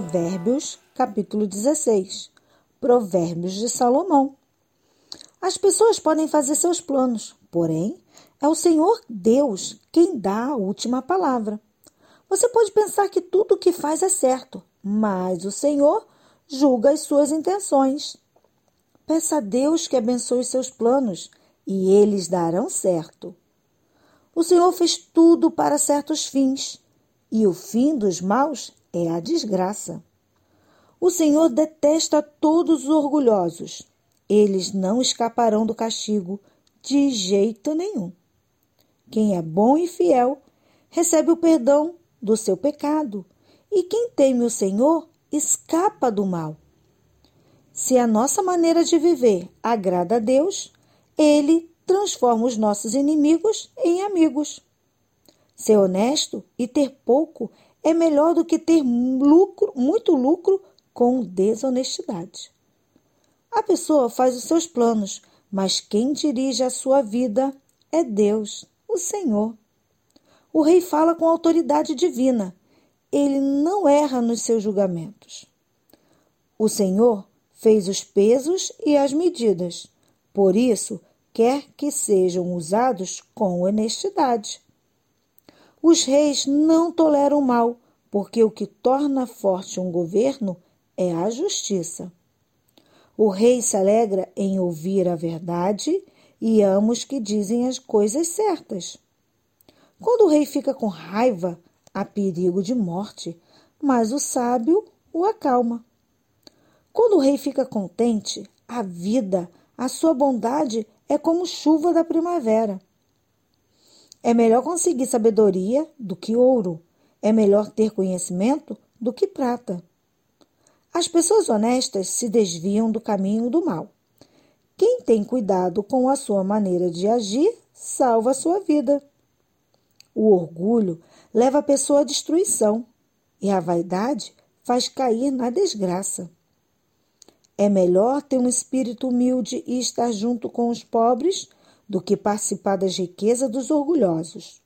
Provérbios, capítulo 16. Provérbios de Salomão. As pessoas podem fazer seus planos, porém, é o Senhor Deus quem dá a última palavra. Você pode pensar que tudo o que faz é certo, mas o Senhor julga as suas intenções. Peça a Deus que abençoe seus planos e eles darão certo. O Senhor fez tudo para certos fins, e o fim dos maus é a desgraça. O Senhor detesta todos os orgulhosos. Eles não escaparão do castigo de jeito nenhum. Quem é bom e fiel recebe o perdão do seu pecado, e quem teme o Senhor escapa do mal. Se a nossa maneira de viver agrada a Deus, Ele transforma os nossos inimigos em amigos. Ser honesto e ter pouco é melhor do que ter lucro, muito lucro com desonestidade. A pessoa faz os seus planos, mas quem dirige a sua vida é Deus, o Senhor. O rei fala com autoridade divina. Ele não erra nos seus julgamentos. O Senhor fez os pesos e as medidas. Por isso, quer que sejam usados com honestidade. Os reis não toleram o mal, porque o que torna forte um governo é a justiça. O rei se alegra em ouvir a verdade e ama os que dizem as coisas certas. Quando o rei fica com raiva, há perigo de morte, mas o sábio o acalma. Quando o rei fica contente, a vida, a sua bondade é como chuva da primavera. É melhor conseguir sabedoria do que ouro. É melhor ter conhecimento do que prata. As pessoas honestas se desviam do caminho do mal. Quem tem cuidado com a sua maneira de agir salva a sua vida. O orgulho leva a pessoa à destruição e a vaidade faz cair na desgraça. É melhor ter um espírito humilde e estar junto com os pobres do que participar das riquezas dos orgulhosos.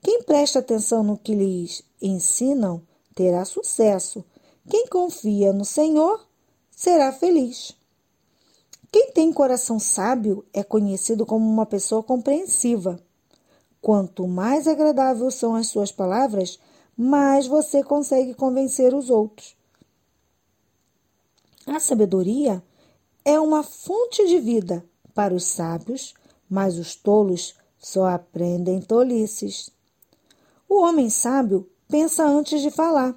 Quem presta atenção no que lhes ensinam terá sucesso. Quem confia no Senhor será feliz. Quem tem coração sábio é conhecido como uma pessoa compreensiva. Quanto mais agradáveis são as suas palavras, mais você consegue convencer os outros. A sabedoria é uma fonte de vida para os sábios, mas os tolos só aprendem tolices. O homem sábio pensa antes de falar,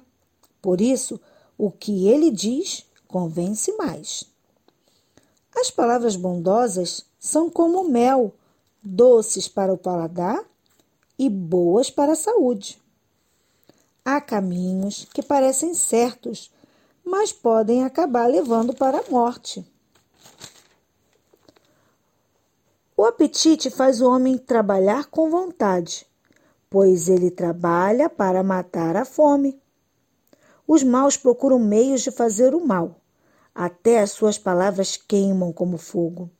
por isso, o que ele diz convence mais. As palavras bondosas são como mel, doces para o paladar e boas para a saúde. Há caminhos que parecem certos, mas podem acabar levando para a morte. O apetite faz o homem trabalhar com vontade, pois ele trabalha para matar a fome. Os maus procuram meios de fazer o mal, até as suas palavras queimam como fogo.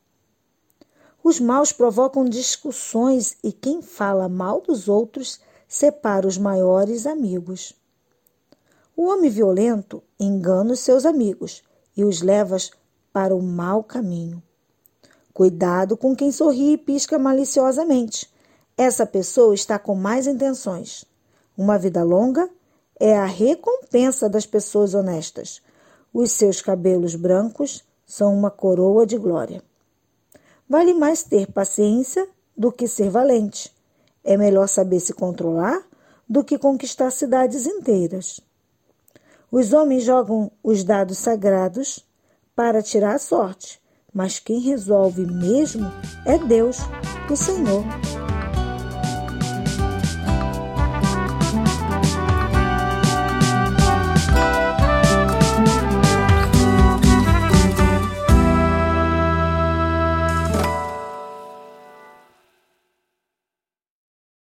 Os maus provocam discussões e quem fala mal dos outros separa os maiores amigos. O homem violento engana os seus amigos e os leva para o mau caminho. Cuidado com quem sorri e pisca maliciosamente. Essa pessoa está com mais intenções. Uma vida longa é a recompensa das pessoas honestas. Os seus cabelos brancos são uma coroa de glória. Vale mais ter paciência do que ser valente. É melhor saber se controlar do que conquistar cidades inteiras. Os homens jogam os dados sagrados para tirar a sorte, mas quem resolve mesmo é Deus, o Senhor.